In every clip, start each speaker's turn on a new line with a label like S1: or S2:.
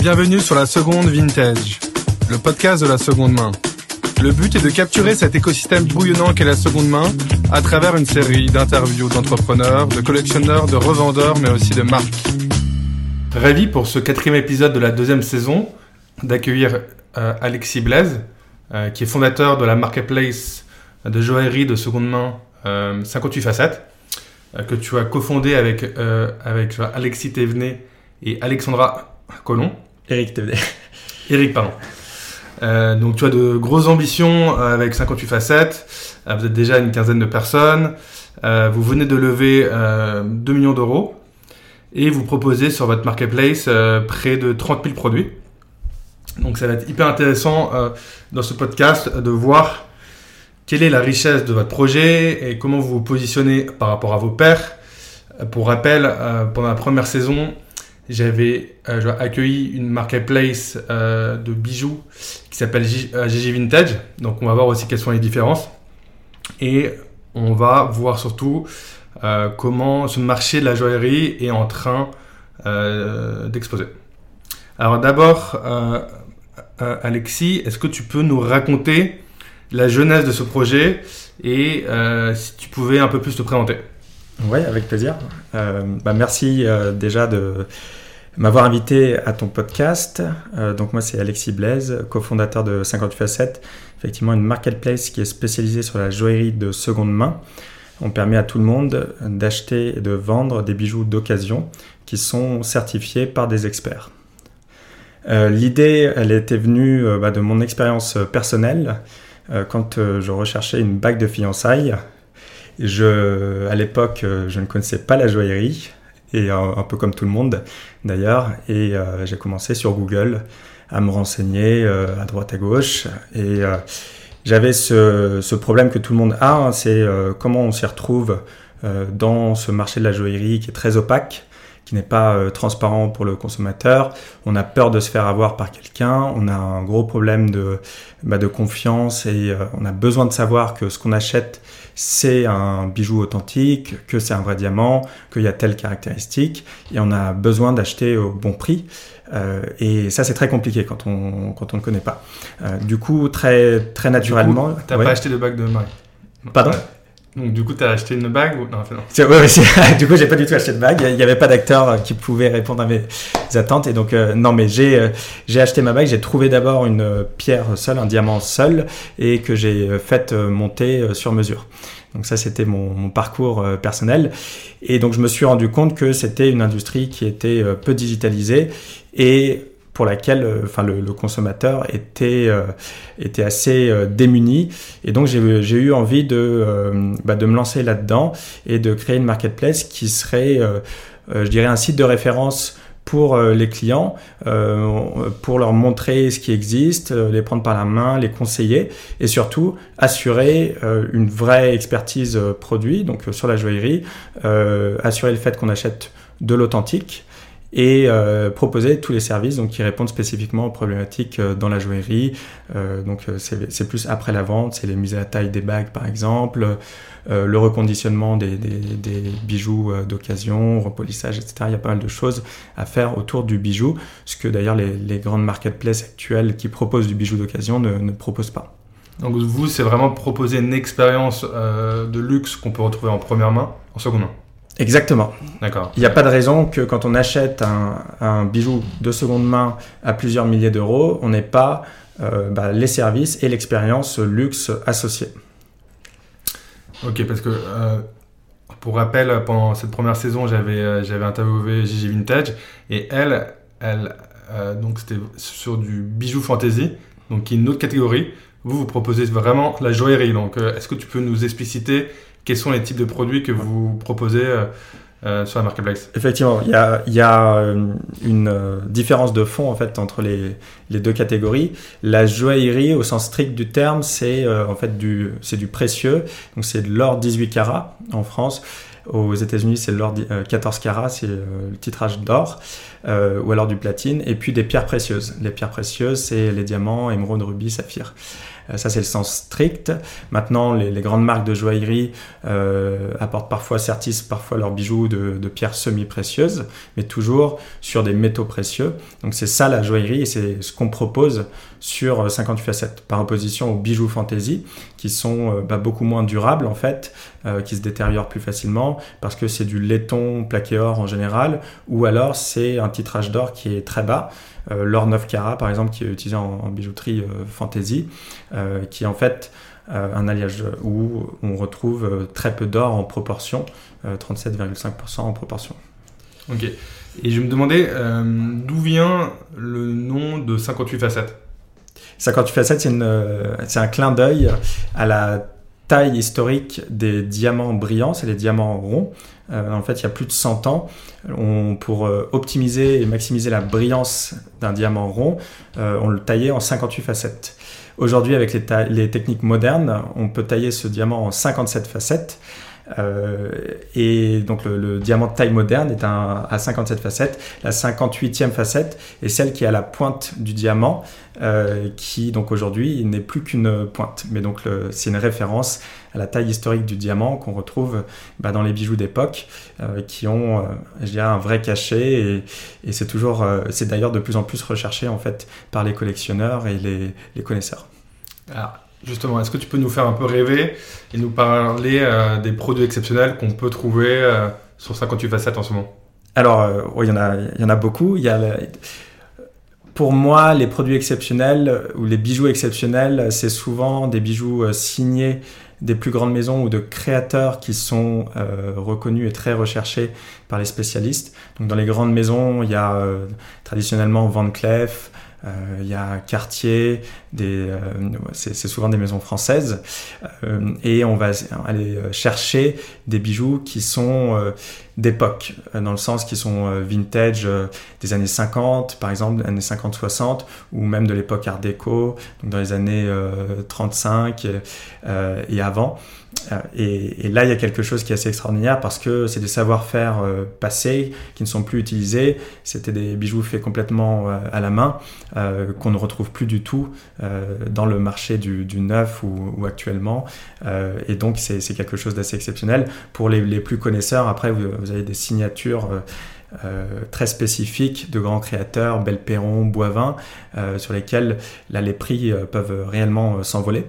S1: Bienvenue sur la seconde vintage, le podcast de la seconde main. Le but est de capturer cet écosystème bouillonnant qu'est la seconde main à travers une série d'interviews d'entrepreneurs, de collectionneurs, de revendeurs, mais aussi de marques. Ravi pour ce quatrième épisode de la deuxième saison d'accueillir euh, Alexis Blaise, euh, qui est fondateur de la marketplace de joaillerie de seconde main 58 euh, facettes, que tu as cofondé avec, avec Alexis Thévenet et Alexandra Colomb.
S2: Eric
S1: pardon. donc tu as de grosses ambitions avec 58 facettes. vous êtes déjà une quinzaine de personnes. vous venez de lever 2 millions d'euros et vous proposez sur votre marketplace près de 30 000 produits. Donc ça va être hyper intéressant euh, dans ce podcast de voir quelle est la richesse de votre projet et comment vous vous positionnez par rapport à vos pairs. Euh, pour rappel, euh, pendant la première saison, j'avais accueilli une marketplace de bijoux qui s'appelle GG Vintage. Donc on va voir aussi quelles sont les différences. Et on va voir surtout comment ce marché de la joaillerie est en train d'exploser. Alors d'abord, euh, Alexis, est-ce que tu peux nous raconter la jeunesse de ce projet et euh, si tu pouvais un peu plus te présenter?
S2: Oui, avec plaisir. Euh, bah, merci déjà de m'avoir invité à ton podcast. donc moi c'est Alexis Blaise, cofondateur de 58 Facettes, effectivement une marketplace qui est spécialisée sur la joaillerie de seconde main. On permet à tout le monde d'acheter et de vendre des bijoux d'occasion qui sont certifiés par des experts. Euh, l'idée, elle était venue euh, bah, de mon expérience euh, personnelle quand je recherchais une bague de fiançailles. À l'époque, je ne connaissais pas la joaillerie, et un, peu comme tout le monde d'ailleurs, et j'ai commencé sur Google à me renseigner à droite à gauche, et j'avais ce, problème que tout le monde a, hein, c'est comment on s'y retrouve dans ce marché de la joaillerie qui est très opaque qui n'est pas euh, transparent pour le consommateur. On a peur de se faire avoir par quelqu'un. On a un gros problème de, bah, confiance et euh, on a besoin de savoir que ce qu'on achète, c'est un bijou authentique, que c'est un vrai diamant, qu'il y a telle caractéristique. Et on a besoin d'acheter au bon prix. Euh, et ça, c'est très compliqué quand on, quand on ne connaît pas. du coup, très, très naturellement.
S1: Tu n'as pas acheté de bague de maille
S2: Pardon?
S1: Donc du coup, tu as acheté une bague ou... Non,
S2: non. du coup, j'ai pas du tout acheté de bague. Il n'y avait pas d'acteur euh, qui pouvait répondre à mes attentes. Et donc, euh, non, mais j'ai euh, j'ai acheté ma bague. J'ai trouvé d'abord une pierre seule, un diamant seul, et que j'ai fait monter sur mesure. Donc ça, c'était mon, parcours personnel. Et donc, je me suis rendu compte que c'était une industrie qui était peu digitalisée et pour laquelle euh, enfin, le, consommateur était, euh, était assez euh, démuni. Et donc j'ai eu envie de, bah, de me lancer là-dedans et de créer une marketplace qui serait, je dirais, un site de référence pour les clients, pour leur montrer ce qui existe, les prendre par la main, les conseiller et surtout assurer une vraie expertise produit, donc sur la joaillerie, assurer le fait qu'on achète de l'authentique et euh, proposer tous les services donc, qui répondent spécifiquement aux problématiques euh, dans la joaillerie. Euh, donc c'est plus après la vente, c'est les mises à taille des bagues par exemple, le reconditionnement des, des, des bijoux d'occasion, repolissage, etc. Il y a pas mal de choses à faire autour du bijou, ce que d'ailleurs les, les, grandes marketplaces actuelles qui proposent du bijou d'occasion ne, ne proposent pas.
S1: Donc vous, c'est vraiment proposer une expérience de luxe qu'on peut retrouver en première main, en seconde main.
S2: Exactement.
S1: D'accord.
S2: Il n'y a pas de raison que quand on achète un, bijou de seconde main à plusieurs milliers d'euros, on n'ait pas euh, bah, les services et l'expérience luxe associés.
S1: Ok, parce que euh, pour rappel, pendant cette première saison, j'avais euh, j'avais interviewé Gigi Vintage et elle, elle donc c'était sur du bijou fantasy, donc qui est une autre catégorie. Vous, vous proposez vraiment la joaillerie. Donc, est-ce que tu peux nous expliciter quels sont les types de produits que vous proposez euh, euh, sur la marketplace?
S2: Effectivement, il y a, euh, une différence de fond en fait entre les, les, deux catégories. La joaillerie, au sens strict du terme, c'est en fait du, c'est du précieux, donc c'est de l'or 18 carats en France. Aux États-Unis, c'est l'or 14 carats, c'est le titrage d'or, ou alors du platine, et puis des pierres précieuses. Les pierres précieuses, c'est les diamants, émeraudes, rubis, saphirs. Ça, c'est le sens strict. Maintenant, les, grandes marques de joaillerie apportent parfois, certissent parfois leurs bijoux de, pierres semi-précieuses, mais toujours sur des métaux précieux. Donc, c'est ça la joaillerie et c'est ce qu'on propose sur 58 facettes, par opposition aux bijoux fantasy, qui sont bah, beaucoup moins durables en fait, qui se détériorent plus facilement, parce que c'est du laiton plaqué or en général, ou alors c'est un titrage d'or qui est très bas. Euh, l'or 9 carats, par exemple, qui est utilisé en, bijouterie euh, fantasy, euh, qui est en fait un alliage où on retrouve très peu d'or en proportion, 37,5% en proportion.
S1: Ok. Et je me demandais d'où vient le nom de 58 facettes?
S2: 58 facettes, c'est un clin d'œil à la taille historique des diamants brillants, c'est les diamants ronds. Euh, en fait, il y a plus de 100 ans, pour euh, optimiser et maximiser la brillance d'un diamant rond, euh, on le taillait en 58 facettes. Aujourd'hui, avec les, techniques modernes, on peut tailler ce diamant en 57 facettes. Euh, et donc le, diamant de taille moderne est un, à 57 facettes. La 58e facette est celle qui est à la pointe du diamant, euh, qui donc aujourd'hui n'est plus qu'une pointe. Mais donc c'est une référence à la taille historique du diamant qu'on retrouve bah, dans les bijoux d'époque, euh, qui ont, je dirais, un vrai cachet. Et, c'est toujours, c'est d'ailleurs de plus en plus recherché en fait par les collectionneurs et les, les connaisseurs.
S1: Alors, Justement, est-ce que tu peux nous faire un peu rêver et nous parler euh, des produits exceptionnels qu'on peut trouver euh, sur 58 facettes en ce moment?
S2: Alors, euh, il y, en a, y en a beaucoup. Y a Pour moi, les produits exceptionnels ou les bijoux exceptionnels, c'est souvent des bijoux signés des plus grandes maisons ou de créateurs qui sont reconnus et très recherchés par les spécialistes. Donc dans les grandes maisons, il y a traditionnellement Van Cleef, il y a Cartier, euh, c'est souvent des maisons françaises, euh, et on va aller chercher des bijoux qui sont d'époque, dans le sens qui sont vintage des années 50, par exemple, années 50-60, ou même de l'époque Art déco, donc dans les années 35 et avant. Euh, et, là, il y a quelque chose qui est assez extraordinaire parce que c'est des savoir-faire euh, passés qui ne sont plus utilisés. C'était des bijoux faits complètement euh, à la main qu'on ne retrouve plus du tout dans le marché du, neuf ou, actuellement. et donc, c'est quelque chose d'assez exceptionnel. Pour les, plus connaisseurs, après, vous, avez des signatures. très spécifiques de grands créateurs, Belperron, Boivin, sur lesquels les prix peuvent réellement s'envoler.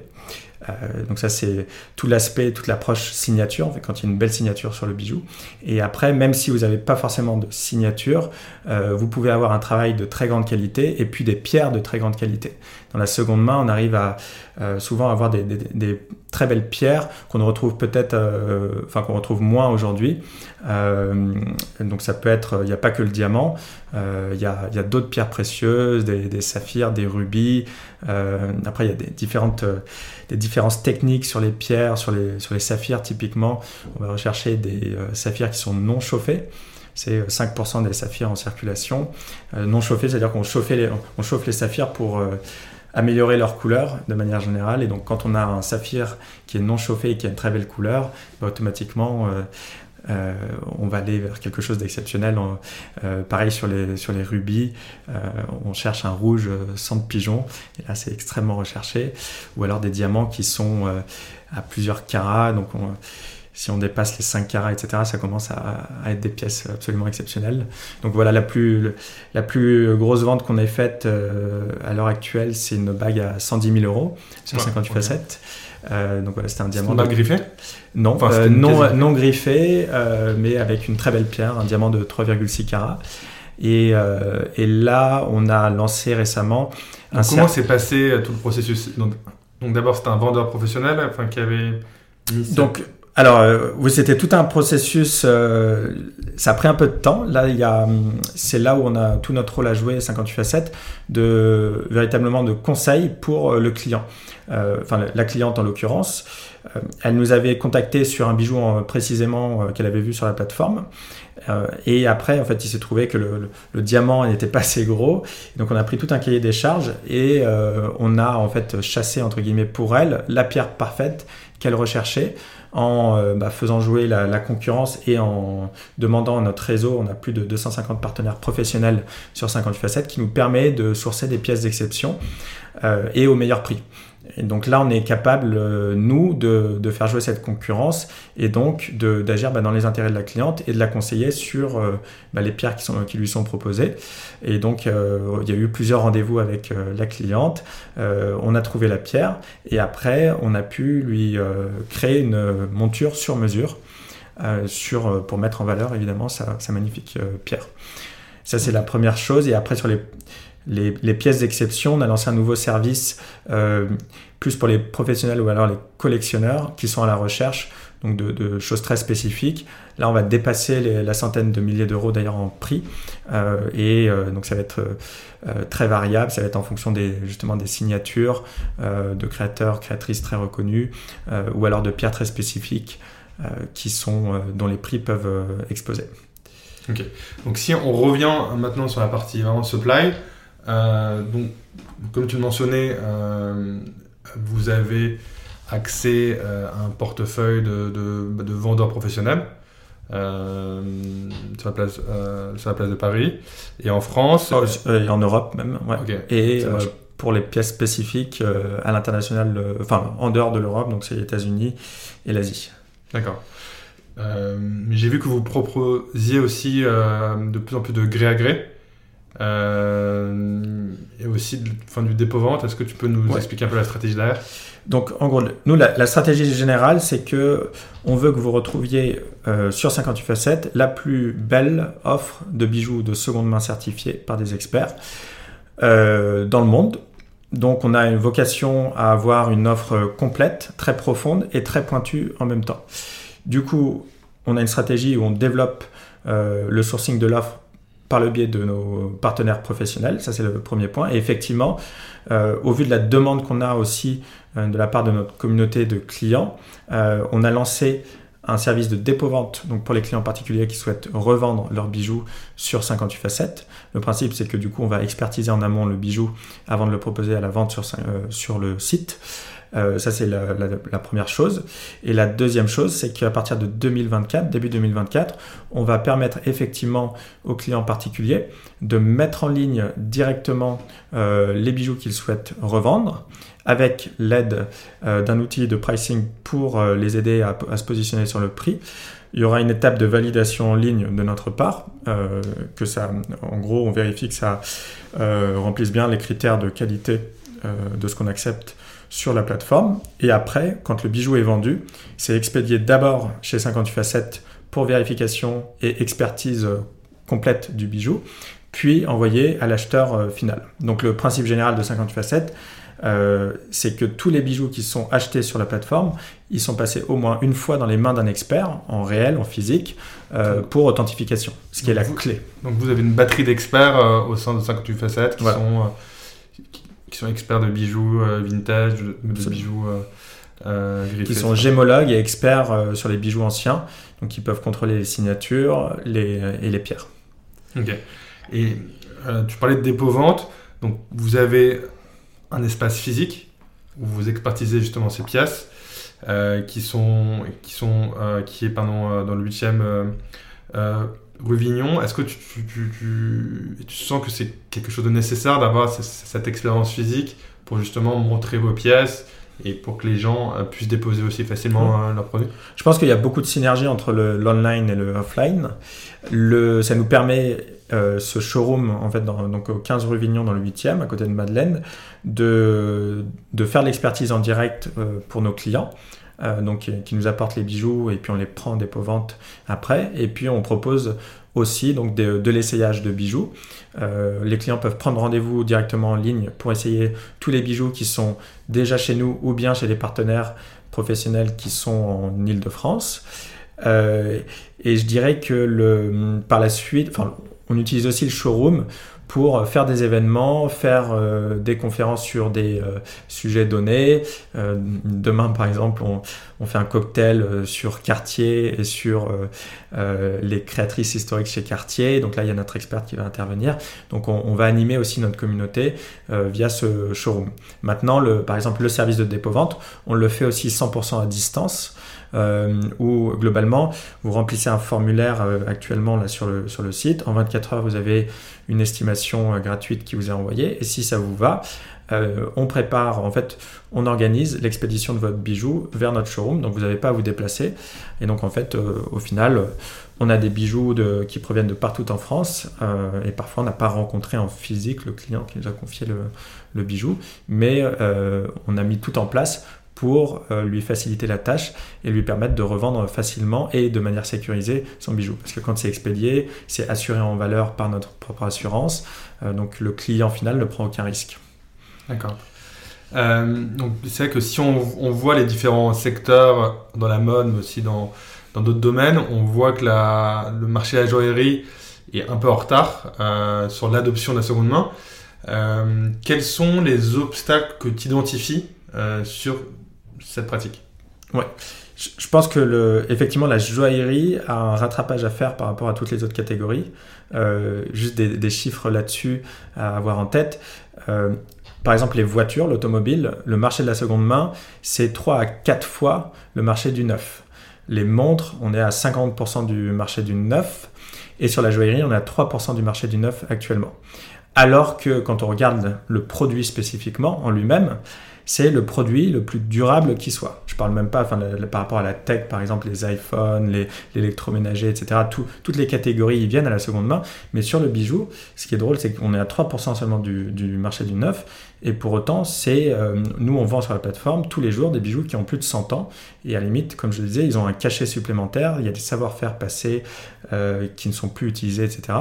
S2: Euh, donc ça c'est tout l'aspect, toute l'approche signature, quand il y a une belle signature sur le bijou. Et après, même si vous n'avez pas forcément de signature, euh, vous pouvez avoir un travail de très grande qualité et puis des pierres de très grande qualité. Dans la seconde main, on arrive à euh, souvent avoir des, très belles pierres qu'on retrouve peut-être, enfin qu'on retrouve moins aujourd'hui. donc ça peut être, il n'y a pas que le diamant, il y a, d'autres pierres précieuses, des, saphirs, des rubis. après, il y a des différentes, des différences techniques sur les pierres, sur les, sur les saphirs typiquement. On va rechercher des euh, saphirs qui sont non chauffés. C'est 5% euh, des saphirs en circulation. Euh, non chauffés, c'est-à-dire qu'on les, on chauffe les saphirs pour améliorer leur couleur de manière générale. Et donc quand on a un saphir qui est non chauffé et qui a une très belle couleur, bah, automatiquement euh, on va aller vers quelque chose d'exceptionnel. Euh, pareil sur les, rubis, euh, on cherche un rouge sans de pigeon, et là c'est extrêmement recherché. Ou alors des diamants qui sont à plusieurs carats, donc si on dépasse les 5 carats, etc., ça commence à, être des pièces absolument exceptionnelles. Donc voilà, la plus, la plus grosse vente qu'on ait faite à l'heure actuelle, c'est une bague à 110 000 euros sur 58 facettes. Euh, donc voilà, c'était un diamant.
S1: Pas griffé
S2: Non, euh, non, non griffé, euh, mais avec une très belle pierre, un diamant de 3,6 carats. Et, et, là, on a lancé récemment.
S1: Un comment s'est passé tout le processus? Donc, donc d'abord, c'était un vendeur professionnel, enfin qui avait.
S2: Donc alors, euh, oui, c'était tout un processus. Euh, ça a pris un peu de temps. Là, a, c'est là où on a tout notre rôle à jouer, 58 facettes, de véritablement de conseil pour euh, le client. enfin, la cliente en l'occurrence. elle nous avait contacté sur un bijou précisément qu'elle avait vu sur la plateforme. et après, en fait, il s'est trouvé que le, le diamant n'était pas assez gros. Donc, on a pris tout un cahier des charges et on a en fait chassé entre guillemets pour elle la pierre parfaite qu'elle recherchait en euh, bah, faisant jouer la, concurrence et en demandant à notre réseau, on a plus de 250 partenaires professionnels sur 58 facettes, qui nous permet de sourcer des pièces d'exception euh, et au meilleur prix. Et donc là, on est capable, euh, nous, de, faire jouer cette concurrence et donc d'agir bah, dans les intérêts de la cliente et de la conseiller sur euh, bah, les pierres qui, lui sont proposées. Et donc, euh, il y a eu plusieurs rendez-vous avec la cliente. on a trouvé la pierre et après, on a pu lui créer une monture sur mesure sur, pour mettre en valeur, évidemment, sa, sa magnifique pierre. Ça, c'est la première chose. Et après, sur les les, pièces d'exception. On a lancé un nouveau service euh, plus pour les professionnels ou alors les collectionneurs qui sont à la recherche donc de, choses très spécifiques. Là, on va dépasser la centaine de milliers d'euros d'ailleurs en prix. Euh, et euh, donc, ça va être très variable. Ça va être en fonction des, justement des signatures de créateurs, créatrices très reconnus ou alors de pierres très spécifiques qui sont, dont les prix peuvent exploser.
S1: Ok. Donc, si on revient maintenant sur la partie vraiment supply, euh, donc, comme tu le mentionnais, euh, vous avez accès euh, à un portefeuille de, de, vendeurs professionnels. sur, la place, sur la place de Paris. Et en France
S2: oh, et en Europe même et pour les pièces spécifiques à l'international enfin en dehors de l'Europe donc c'est les États-Unis et l'Asie.
S1: D'accord. J'ai vu que vous proposiez aussi de plus en plus de gré à gré euh, et aussi fin, du dépôt vente. Est-ce que tu peux nous expliquer un peu la stratégie derrière?
S2: Donc, en gros, nous, la, stratégie générale, c'est que on veut que vous retrouviez euh, sur 58 facettes la plus belle offre de bijoux de seconde main certifiés par des experts euh, dans le monde. Donc, on a une vocation à avoir une offre complète, très profonde et très pointue en même temps. Du coup, on a une stratégie où on développe le sourcing de l'offre par le biais de nos partenaires professionnels. Ça, c'est le premier point. Et effectivement, euh, au vu de la demande qu'on a aussi euh, de la part de notre communauté de clients, euh, on a lancé un service de dépôt-vente pour les clients particuliers qui souhaitent revendre leurs bijoux sur 58 facettes. Le principe, c'est que du coup, on va expertiser en amont le bijou avant de le proposer à la vente sur le site. Euh, ça, c'est la, première chose. Et la deuxième chose, c'est qu'à partir de 2024, début 2024, on va permettre effectivement aux clients particuliers de mettre en ligne directement euh, les bijoux qu'ils souhaitent revendre avec l'aide euh, d'un outil de pricing pour les aider à, à, se positionner sur le prix. Il y aura une étape de validation en ligne de notre part, que ça, en gros, on vérifie que ça remplisse bien les critères de qualité de ce qu'on accepte sur la plateforme. Et après, quand le bijou est vendu, c'est expédié d'abord chez 58 facettes pour vérification et expertise euh, complète du bijou, puis envoyé à l'acheteur euh, final. Donc le principe général de 58 facettes, euh, c'est que tous les bijoux qui sont achetés sur la plateforme, ils sont passés au moins une fois dans les mains d'un expert, en réel, en physique, pour authentification, ce qui est la clé.
S1: Donc vous avez une batterie d'experts au sein de 58 facettes qui sont qui sont experts de bijoux euh, vintage, de, bijoux euh,
S2: euh, Qui sont gémologues et experts sur les bijoux anciens, donc ils peuvent contrôler les signatures les, et les pierres.
S1: Ok. Et tu parlais de dépôt-vente, donc vous avez un espace physique où vous expertisez justement ces pièces qui sont qui sont qui est pardon dans le 8e rue Vignon, est-ce que tu, tu, sens que c'est quelque chose de nécessaire d'avoir cette expérience physique pour justement montrer vos pièces et pour que les gens euh, puissent déposer aussi facilement mmh. euh, leurs produits?
S2: Je pense qu'il y a beaucoup de synergie entre l'online et le offline. Le, ça nous permet, euh, ce showroom, en fait, dans, donc au 15 rue Vignon, dans le 8e, à côté de Madeleine, de, de faire l'expertise en direct pour nos clients. Euh, donc, qui nous apportent les bijoux et puis on les prend en dépôt-vente après. Et puis on propose aussi donc de, l'essayage de bijoux. Euh, les clients peuvent prendre rendez-vous directement en ligne pour essayer tous les bijoux qui sont déjà chez nous ou bien chez les partenaires professionnels qui sont en Ile-de-France. Euh, et je dirais que le, par la suite, on utilise aussi le showroom pour faire des événements, faire euh, des conférences sur des euh, sujets donnés. Euh, demain, par exemple, on, fait un cocktail sur Cartier et sur les créatrices historiques chez Cartier. Donc là, il y a notre expert qui va intervenir. Donc on, va animer aussi notre communauté via ce showroom. Maintenant, le, par exemple, le service de dépôt-vente, on le fait aussi 100% à distance. Euh, où globalement vous remplissez un formulaire euh, actuellement là sur le, sur le site. En 24 heures, vous avez une estimation euh, gratuite qui vous est envoyée et si ça vous va, on prépare, en fait, on organise l'expédition de votre bijou vers notre showroom, donc vous n'avez pas à vous déplacer. Et donc en fait, au final, on a des bijoux qui proviennent de partout en France, et parfois on n'a pas rencontré en physique le client qui nous a confié le bijou, mais on a mis tout en place pour euh, lui faciliter la tâche et lui permettre de revendre facilement et de manière sécurisée son bijou. Parce que quand c'est expédié, c'est assuré en valeur par notre propre assurance, euh, donc le client final ne prend aucun risque.
S1: D'accord. Euh, donc c'est vrai que si on, voit les différents secteurs dans la mode, mais aussi dans dans d'autres domaines, on voit que la, le marché de la joaillerie est un peu en retard sur l'adoption de la seconde main. quels sont les obstacles que tu identifies sur cette pratique.
S2: Ouais. Je pense que le, effectivement la joaillerie a un rattrapage à faire par rapport à toutes les autres catégories. Euh, juste des, chiffres là-dessus à avoir en tête. Euh, par exemple, les voitures, l'automobile, le marché de la seconde main, c'est 3 à 4 fois le marché du neuf. Les montres, on est à 50% du marché du neuf. Et sur la joaillerie, on est à 3% du marché du neuf actuellement. Alors que quand on regarde le produit spécifiquement en lui-même, c'est le produit le plus durable qui soit. Je parle même pas enfin, par rapport à la tech, par exemple les iPhones, l'électroménager, etc. toutes les catégories viennent à la seconde main. Mais sur le bijou, ce qui est drôle, c'est qu'on est à 3% seulement du, marché du neuf. Et pour autant, c'est euh, nous, on vend sur la plateforme tous les jours des bijoux qui ont plus de 100 ans. Et à la limite, comme je le disais, ils ont un cachet supplémentaire. Il y a des savoir-faire passés euh, qui ne sont plus utilisés, etc.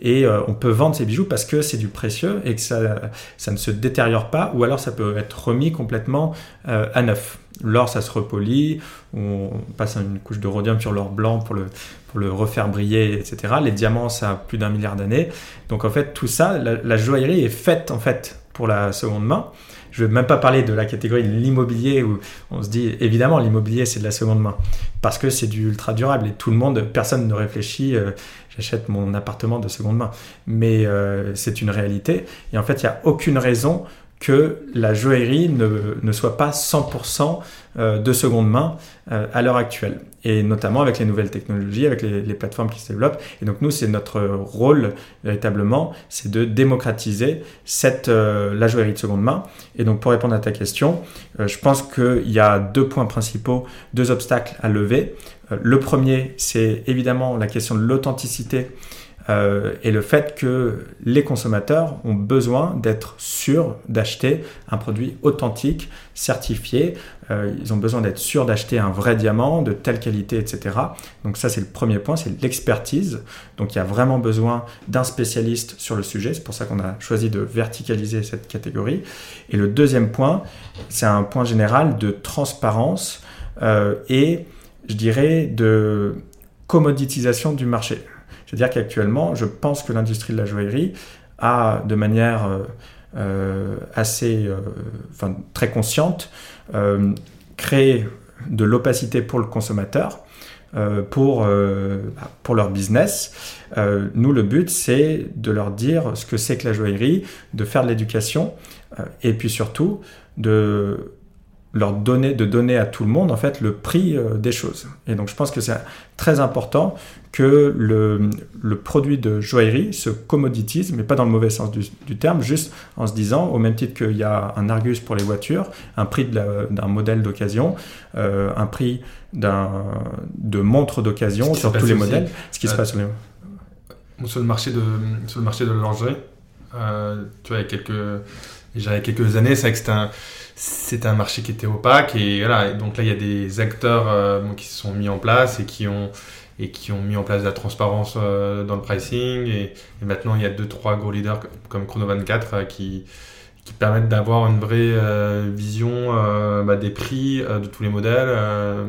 S2: Et euh, on peut vendre ces bijoux parce que c'est du précieux et que ça, ça ne se détériore pas. Ou alors ça peut être remis complètement à neuf. L'or, ça se repolit, on passe une couche de rhodium sur l'or blanc pour le, pour le refaire briller, etc. Les diamants, ça a plus d'un milliard d'années. Donc en fait, tout ça, la, la joaillerie est faite en fait pour la seconde main. Je ne vais même pas parler de la catégorie de l'immobilier où on se dit évidemment l'immobilier c'est de la seconde main parce que c'est du ultra durable et tout le monde, personne ne réfléchit euh, j'achète mon appartement de seconde main. Mais euh, c'est une réalité et en fait il n'y a aucune raison que la joaillerie ne, ne soit pas 100% euh, de seconde main euh, à l'heure actuelle. Et notamment avec les nouvelles technologies, avec les, plateformes qui se développent. Et donc nous, c'est notre rôle véritablement, c'est de démocratiser cette, euh, la joaillerie de seconde main. Et donc pour répondre à ta question, je pense qu'il y a deux points principaux, deux obstacles à lever. le premier, c'est évidemment la question de l'authenticité euh, et le fait que les consommateurs ont besoin d'être sûrs d'acheter un produit authentique, certifié. Euh, ils ont besoin d'être sûrs d'acheter un vrai diamant de telle qualité, etc. Donc ça, c'est le premier point, c'est l'expertise. Donc il y a vraiment besoin d'un spécialiste sur le sujet. C'est pour ça qu'on a choisi de verticaliser cette catégorie. Et le deuxième point, c'est un point général de transparence euh, et, je dirais, de commoditisation du marché. C'est-à-dire qu'actuellement, je pense que l'industrie de la joaillerie a, de manière euh, euh, assez, euh, enfin, très consciente, créé de l'opacité pour le consommateur. pour, bah, pour leur business. nous, le but, c'est de leur dire ce que c'est que la joaillerie, de faire de l'éducation et puis surtout de leur donner, de donner à tout le monde en fait le prix euh, des choses. Et donc je pense que c'est très important que le, le, produit de joaillerie se commoditise, mais pas dans le mauvais sens du, terme, juste en se disant, au même titre qu'il y a un Argus pour les voitures, un prix d'un modèle d'occasion, euh, un prix de montre d'occasion sur tous les modèles, ce qui se euh, passe sur,
S1: les... sur le marché de sur le marché de la lingerie. tu vois, il y a quelques, il y a quelques années, c'est que c'était un c'est un marché qui était opaque et voilà donc là il y a des acteurs euh, qui se sont mis en place et qui ont et qui ont mis en place de la transparence euh, dans le pricing et, maintenant il y a deux trois gros leaders comme Chrono 24 euh, qui qui permettent d'avoir une vraie vision bah, des prix de tous les modèles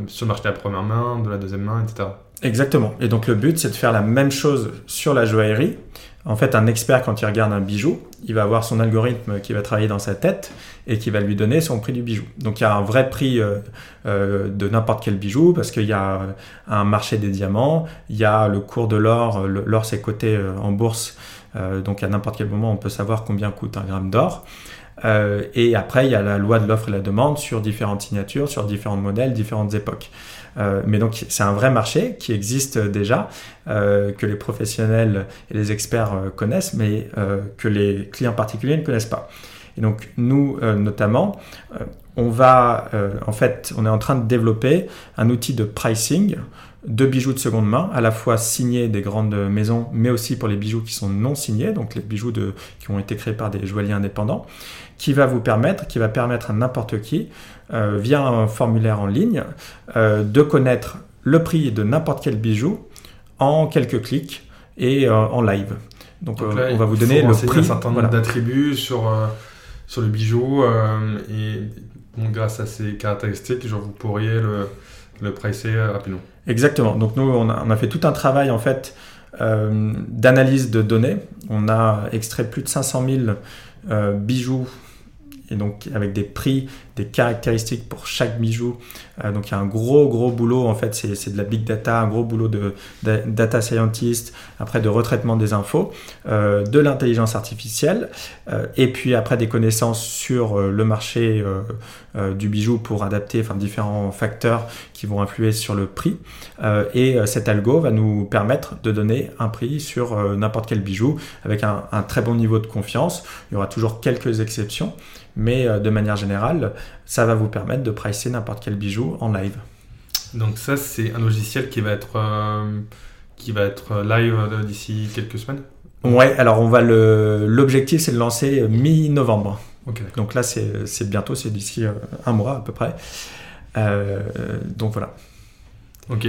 S1: sur le marché de la première main, de la deuxième main, etc.
S2: Exactement. Et donc le but, c'est de faire la même chose sur la joaillerie. En fait, un expert, quand il regarde un bijou, il va avoir son algorithme qui va travailler dans sa tête et qui va lui donner son prix du bijou. Donc il y a un vrai prix euh, euh, de n'importe quel bijou parce qu'il y a un marché des diamants, il y a le cours de l'or, l'or c'est coté euh, en bourse, donc à n'importe quel moment on peut savoir combien coûte un gramme d'or. et après, il y a la loi de l'offre et la demande sur différentes signatures, sur différents modèles, différentes époques. Mais donc c'est un vrai marché qui existe déjà, que les professionnels et les experts connaissent, mais que les clients particuliers ne connaissent pas. Et donc nous, notamment, on va, en fait, on est en train de développer un outil de pricing de bijoux de seconde main, à la fois signés des grandes maisons, mais aussi pour les bijoux qui sont non signés, donc les bijoux qui ont été créés par des joailliers indépendants, qui va vous permettre, qui va permettre à n'importe qui, euh, via un formulaire en ligne, euh, de connaître le prix de n'importe quel bijou en quelques clics et euh, en live.
S1: Donc, on va vous donner le prix. un certain nombre d'attributs sur, sur le bijou et grâce à ces caractéristiques, genre, vous pourriez le, le pricer rapidement.
S2: Exactement. Donc nous, on a, fait tout un travail en fait d'analyse de données. On a extrait plus de 500 000 bijoux et donc avec des prix, des caractéristiques pour chaque bijou. Euh, donc il y a un gros gros boulot en fait, c'est de la big data, un gros boulot de, data scientist, après de retraitement des infos, euh, de l'intelligence artificielle, euh, et puis après des connaissances sur le marché du bijou pour adapter enfin, différents facteurs qui vont influer sur le prix. et cet algo va nous permettre de donner un prix sur n'importe quel bijou avec un, un très bon niveau de confiance. Il y aura toujours quelques exceptions mais euh, de manière générale, ça va vous permettre de pricer n'importe quel bijou en live.
S1: Donc ça, c'est un logiciel qui va être, euh, qui va être live euh, d'ici quelques semaines?
S2: Ouais, alors on va le... L'objectif, c'est de lancer mi-novembre. donc là, c'est bientôt, c'est d'ici un mois à peu près. donc voilà.
S1: Ok.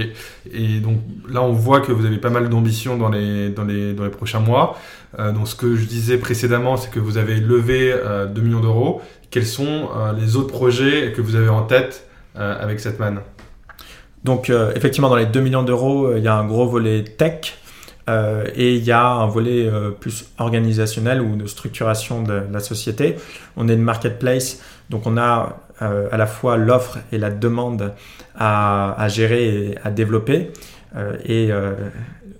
S1: Et donc là, on voit que vous avez pas mal d'ambition dans les, dans, les, dans les prochains mois. Euh, donc ce que je disais précédemment, c'est que vous avez levé euh, 2 millions d'euros. Quels sont euh, les autres projets que vous avez en tête euh, avec cette manne?
S2: Donc effectivement, dans les 2 millions d'euros, il y a un gros volet tech. et il y a un volet plus organisationnel ou de structuration de la société. On est une marketplace, donc on a à la fois l'offre et la demande à, gérer et à développer. Euh, et euh,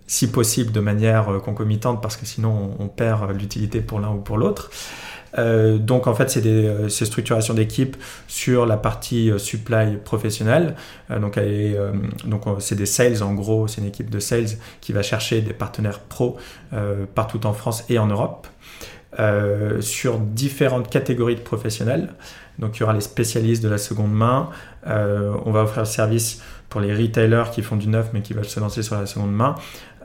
S2: si possible de manière euh, concomitante parce que sinon on, perd l'utilité pour l'un ou pour l'autre. donc en fait, c'est des structurations d'équipe sur la partie supply professionnelle. donc donc c'est des sales en gros, c'est une équipe de sales qui va chercher des partenaires pro partout en France et en Europe. Sur différentes catégories de professionnels. Donc il y aura les spécialistes de la seconde main. Euh, on va offrir le service pour les retailers qui font du neuf mais qui veulent se lancer sur la seconde main.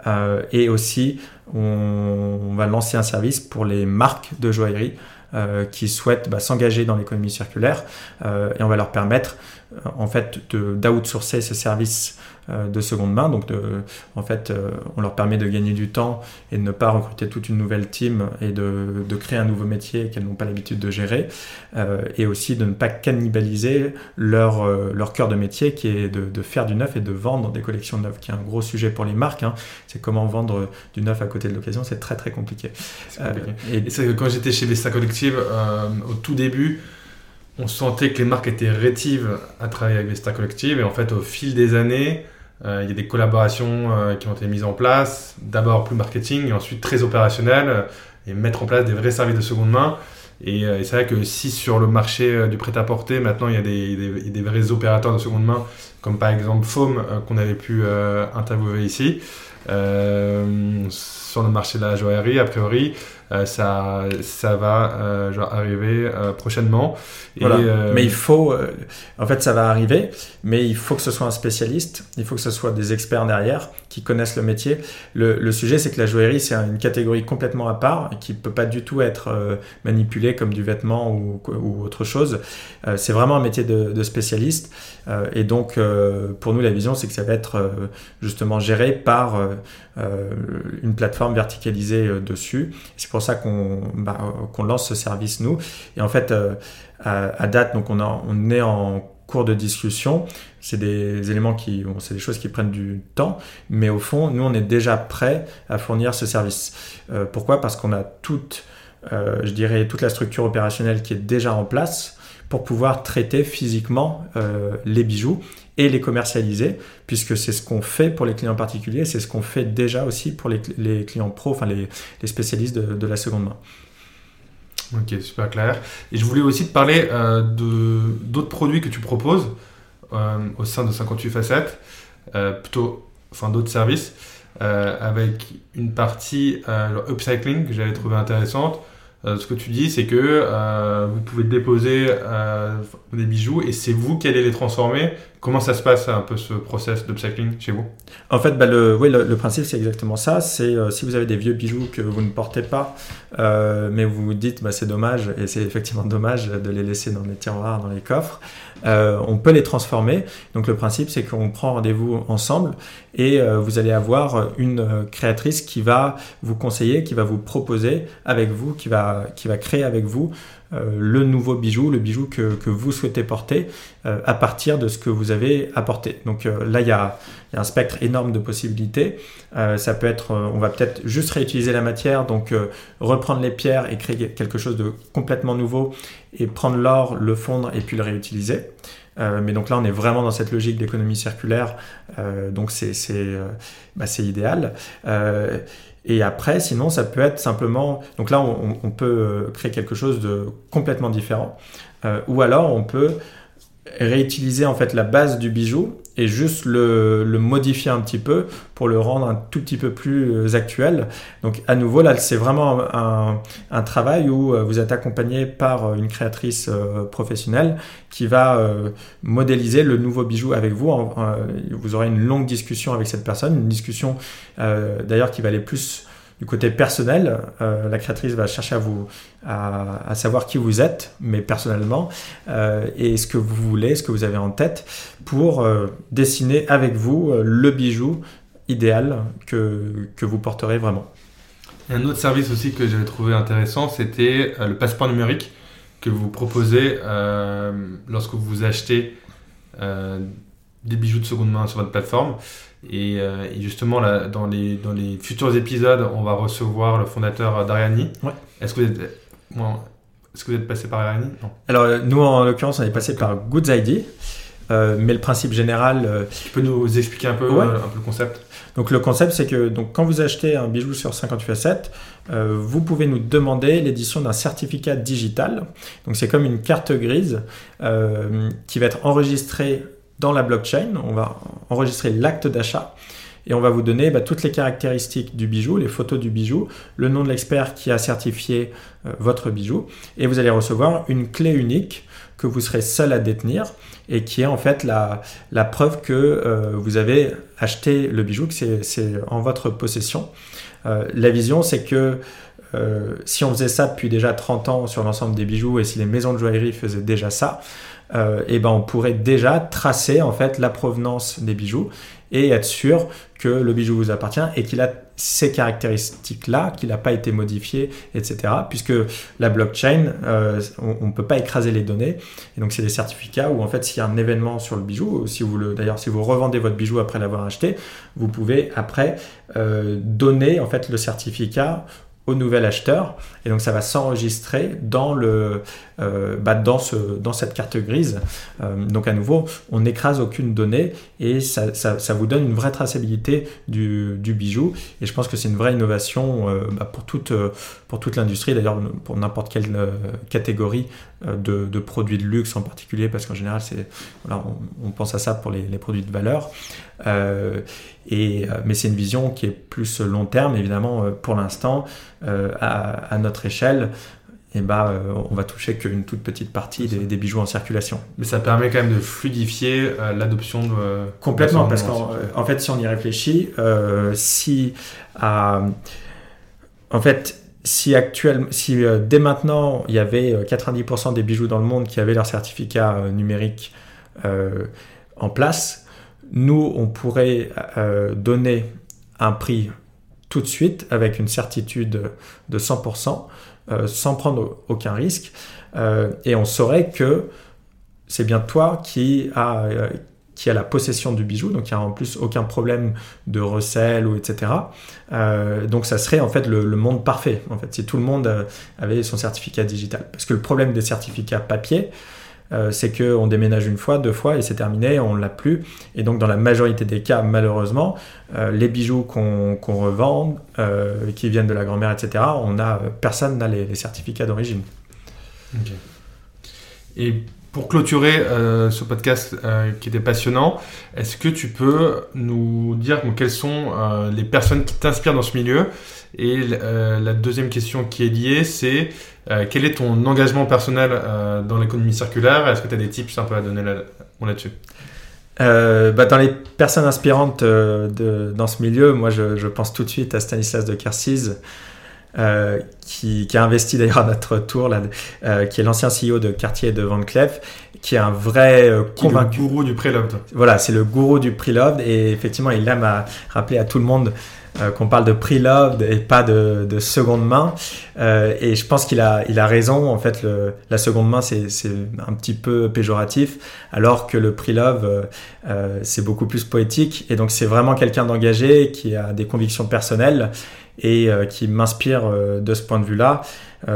S2: Euh, et aussi, on, va lancer un service pour les marques de joaillerie euh, qui souhaitent bah, s'engager dans l'économie circulaire et on va leur permettre en fait d'outsourcer ce service euh, de seconde main. Donc, en fait, euh, on leur permet de gagner du temps et de ne pas recruter toute une nouvelle team et de, créer un nouveau métier qu'elles n'ont pas l'habitude de gérer. Euh, et aussi de ne pas cannibaliser leur, leur cœur de métier qui est de, faire du neuf et de vendre des collections neuves, qui est un gros sujet pour les marques. Hein. C'est comment vendre du neuf à côté de l'occasion, c'est très très compliqué.
S1: et, et quand j'étais chez Vesta Collective, au tout début, on sentait que les marques étaient rétives à travailler avec Vesta Collective et en fait au fil des années euh, il y a des collaborations euh, qui ont été mises en place, d'abord plus marketing et ensuite très opérationnel, euh, et mettre en place des vrais services de seconde main. Et, c'est vrai que si sur le marché du prêt-à-porter, maintenant il y a des, vrais opérateurs de seconde main, comme par exemple Foam qu'on avait pu interviewer ici, sur le marché de la joaillerie, a priori, euh, ça, ça va euh, genre arriver euh, prochainement.
S2: Mais il faut, en fait, ça va arriver, mais il faut que ce soit un spécialiste, il faut que ce soit des experts derrière qui connaissent le métier. Le, le sujet, c'est que la joaillerie, c'est une catégorie complètement à part qui ne peut pas du tout être manipulée comme du vêtement ou, ou autre chose. c'est vraiment un métier de, de spécialiste. et donc, pour nous, la vision, c'est que ça va être justement géré par une plateforme verticalisée dessus. C'est pour ça qu'on bah, qu'on lance ce service nous. Et en fait, euh, à, date, donc on, on est en cours de discussion. C'est des éléments qui, bon, c'est des choses qui prennent du temps, mais au fond, nous, on est déjà prêt à fournir ce service. Euh, pourquoi? Parce qu'on a toute, euh, je dirais, toute la structure opérationnelle qui est déjà en place pour pouvoir traiter physiquement les bijoux et les commercialiser, puisque c'est ce qu'on fait pour les clients particuliers, c'est ce qu'on fait déjà aussi pour les, clients pro, enfin les, spécialistes de, la seconde main.
S1: Ok, super clair. Et je voulais aussi te parler euh, d'autres produits que tu proposes euh, au sein de 58 facettes, euh, plutôt, enfin d'autres services, avec une partie upcycling que j'avais trouvé intéressante. ce que tu dis, c'est que vous pouvez déposer des bijoux et c'est vous qui allez les transformer. Comment ça se passe un peu ce process d'upcycling chez vous?
S2: En fait, bah, le, principe c'est exactement ça. C'est si vous avez des vieux bijoux que vous ne portez pas, mais vous vous dites bah, c'est dommage et c'est effectivement dommage de les laisser dans les tiroirs, dans les coffres. Euh, on peut les transformer. Donc le principe, c'est qu'on prend rendez-vous ensemble et euh, vous allez avoir une euh, créatrice qui va vous conseiller, qui va vous proposer avec vous, qui va créer avec vous le nouveau bijou, le bijou que, vous souhaitez porter à partir de ce que vous avez apporté. Donc là, il y, a, un spectre énorme de possibilités. ça peut être, on va peut-être juste réutiliser la matière, donc reprendre les pierres et créer quelque chose de complètement nouveau et prendre l'or, le fondre et puis le réutiliser. Euh, mais donc là, on est vraiment dans cette logique d'économie circulaire, euh, donc c'est euh, bah, idéal. Et après, sinon, ça peut être simplement. Donc là, on, peut créer quelque chose de complètement différent. ou alors, on peut réutiliser en fait la base du bijou et juste le, modifier un petit peu pour le rendre un tout petit peu plus euh, actuel. Donc à nouveau là c'est vraiment un, travail où euh, vous êtes accompagné par euh, une créatrice professionnelle qui va modéliser le nouveau bijou avec vous. Vous aurez une longue discussion avec cette personne, une discussion d'ailleurs qui va aller plus du côté personnel, euh, la créatrice va chercher à vous savoir qui vous êtes, mais personnellement, euh, et ce que vous voulez, ce que vous avez en tête, pour euh, dessiner avec vous le bijou idéal que, que vous porterez vraiment.
S1: un autre service aussi que j'avais trouvé intéressant, c'était le passeport numérique que vous proposez lorsque vous achetez des bijoux de seconde main sur votre plateforme. Euh, et, justement, là, dans, les, dans les futurs épisodes, on va recevoir le fondateur d'Ariani. Est-ce que vous êtes, est-ce que vous êtes passé par Ariani?
S2: Alors, nous, en l'occurrence, on est passé par Goods ID. Euh, mais le principe général.
S1: Euh, tu peux nous expliquer un peu, un peu le concept?
S2: Donc, le concept, c'est que donc, quand vous achetez un bijou sur 58 7 vous pouvez nous demander l'édition d'un certificat digital. Donc, c'est comme une carte grise qui va être enregistrée dans la blockchain, on va enregistrer l'acte d'achat et on va vous donner bah, toutes les caractéristiques du bijou, les photos du bijou, le nom de l'expert qui a certifié euh, votre bijou et vous allez recevoir une clé unique que vous serez seul à détenir et qui est en fait la, preuve que euh, vous avez acheté le bijou, que c'est en votre possession. Euh, la vision, c'est que si on faisait ça depuis déjà 30 ans sur l'ensemble des bijoux et si les maisons de joaillerie faisaient déjà ça, euh, eh ben on pourrait déjà tracer en fait la provenance des bijoux et être sûr que le bijou vous appartient et qu'il a ces caractéristiques-là, qu'il n'a pas été modifié, etc. Puisque la blockchain, euh, on ne peut pas écraser les données. Et donc, c'est des certificats où, en fait, s'il y a un événement sur le bijou, si vous le, d'ailleurs, si vous revendez votre bijou après l'avoir acheté, vous pouvez après euh, donner, en fait, le certificat au nouvel acheteur et donc ça va s'enregistrer dans le bah, dans ce dans cette carte grise. Euh, donc à nouveau on n'écrase aucune donnée et ça, vous donne une vraie traçabilité du, bijou. Et je pense que c'est une vraie innovation euh, bah, pour toute l'industrie d'ailleurs pour n'importe quelle catégorie de, produits de luxe en particulier parce qu'en général on, pense à ça pour les, produits de valeur. Mais c'est une vision qui est plus long terme évidemment pour l'instant euh, à, notre échelle, et eh ben, euh, on va toucher qu'une toute petite partie des, bijoux en circulation.
S1: Mais ça permet quand même de fluidifier euh, l'adoption de...
S2: Complètement, parce qu'en fait, si on y réfléchit, si... en fait, si, actuellement, si dès maintenant, il y avait 90% des bijoux dans le monde qui avaient leur certificat numérique en place, nous, on pourrait donner un prix tout de suite avec une certitude de 100%, euh, sans prendre aucun risque. Euh, et on saurait que c'est bien toi qui a, euh, qui a la possession du bijou, donc il n'y a en plus aucun problème de recel ou etc. donc ça serait en fait le, le, monde parfait, en fait, si tout le monde avait son certificat digital. Parce que le problème des certificats papier, euh, c'est qu'on déménage une fois, deux fois et c'est terminé, on ne l'a plus. Et donc dans la majorité des cas, malheureusement, euh, les bijoux qu'on revend, euh, qui viennent de la grand-mère, etc., on a, personne n'a les, certificats d'origine.
S1: Et pour clôturer ce podcast qui était passionnant, est-ce que tu peux nous dire quelles sont les personnes qui t'inspirent dans ce milieu? Et la deuxième question qui est liée, c'est quel est ton engagement personnel dans l'économie circulaire? Est-ce que tu as des tips un peu à donner là-dessus?
S2: Euh, bah, dans les personnes inspirantes euh, dans ce milieu, moi je, je, pense tout de suite à Stanislas de Kersiz, euh, qui, qui, a investi d'ailleurs à notre tour, là, euh, qui est l'ancien CEO de Cartier de Van Cleef, qui est un vrai convaincu.
S1: le gourou du preloved.
S2: Voilà, c'est le gourou du preloved et effectivement il aime à rappeler à tout le monde euh, qu'on parle de pre-loved et pas de, seconde main. Euh, et je pense qu'il a, il a raison. En fait, la seconde main, c'est, un petit peu péjoratif, alors que le pre-love, euh, c'est beaucoup plus poétique. Et donc, c'est vraiment quelqu'un d'engagé qui a des convictions personnelles et qui m'inspire de ce point de vue-là.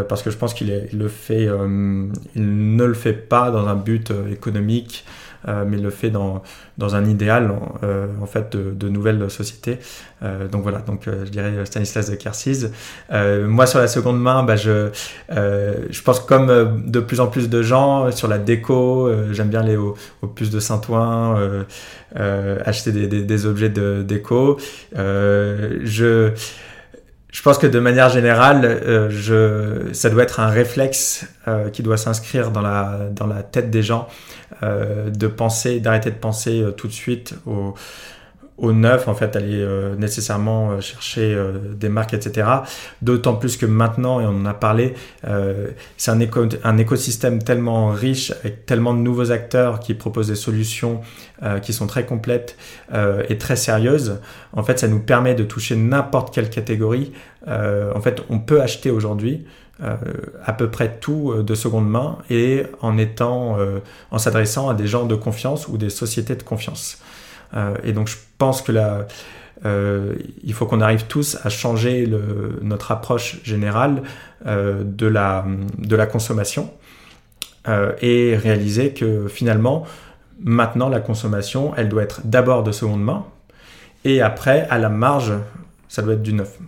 S2: parce que je pense qu'il le fait, il ne le fait pas dans un but économique euh, mais le fait dans, dans un idéal euh, en fait de, de nouvelles sociétés. Euh, donc voilà, donc je dirais Stanislas de Kersiz. moi sur la seconde main, bah, je, je pense comme de plus en plus de gens sur la déco, j'aime bien aller au, puce de Saint-Ouen, acheter des, des, des, objets de déco. je je pense que de manière générale, euh, je, ça doit être un réflexe euh, qui doit s'inscrire dans la, dans la tête des gens, euh, de penser, d'arrêter de penser tout de suite au, au neuf, en fait, aller euh, nécessairement euh, chercher euh, des marques, etc. D'autant plus que maintenant, et on en a parlé, c'est un, éco un écosystème tellement riche, avec tellement de nouveaux acteurs qui proposent des solutions qui sont très complètes et très sérieuses. En fait, ça nous permet de toucher n'importe quelle catégorie. en fait, on peut acheter aujourd'hui à peu près tout de seconde main et en étant, en s'adressant à des gens de confiance ou des sociétés de confiance. Euh, et donc je pense que là, euh, il faut qu'on arrive tous à changer le, notre approche générale euh, de, la, de la consommation et réaliser que finalement, maintenant, la consommation, elle doit être d'abord de seconde main et après, à la marge, ça doit être du neuf.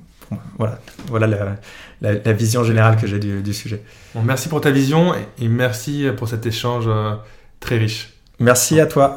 S2: Voilà, voilà la, la, vision générale que j'ai du, du, sujet.
S1: Bon, merci pour ta vision et merci pour cet échange très riche.
S2: Merci à toi.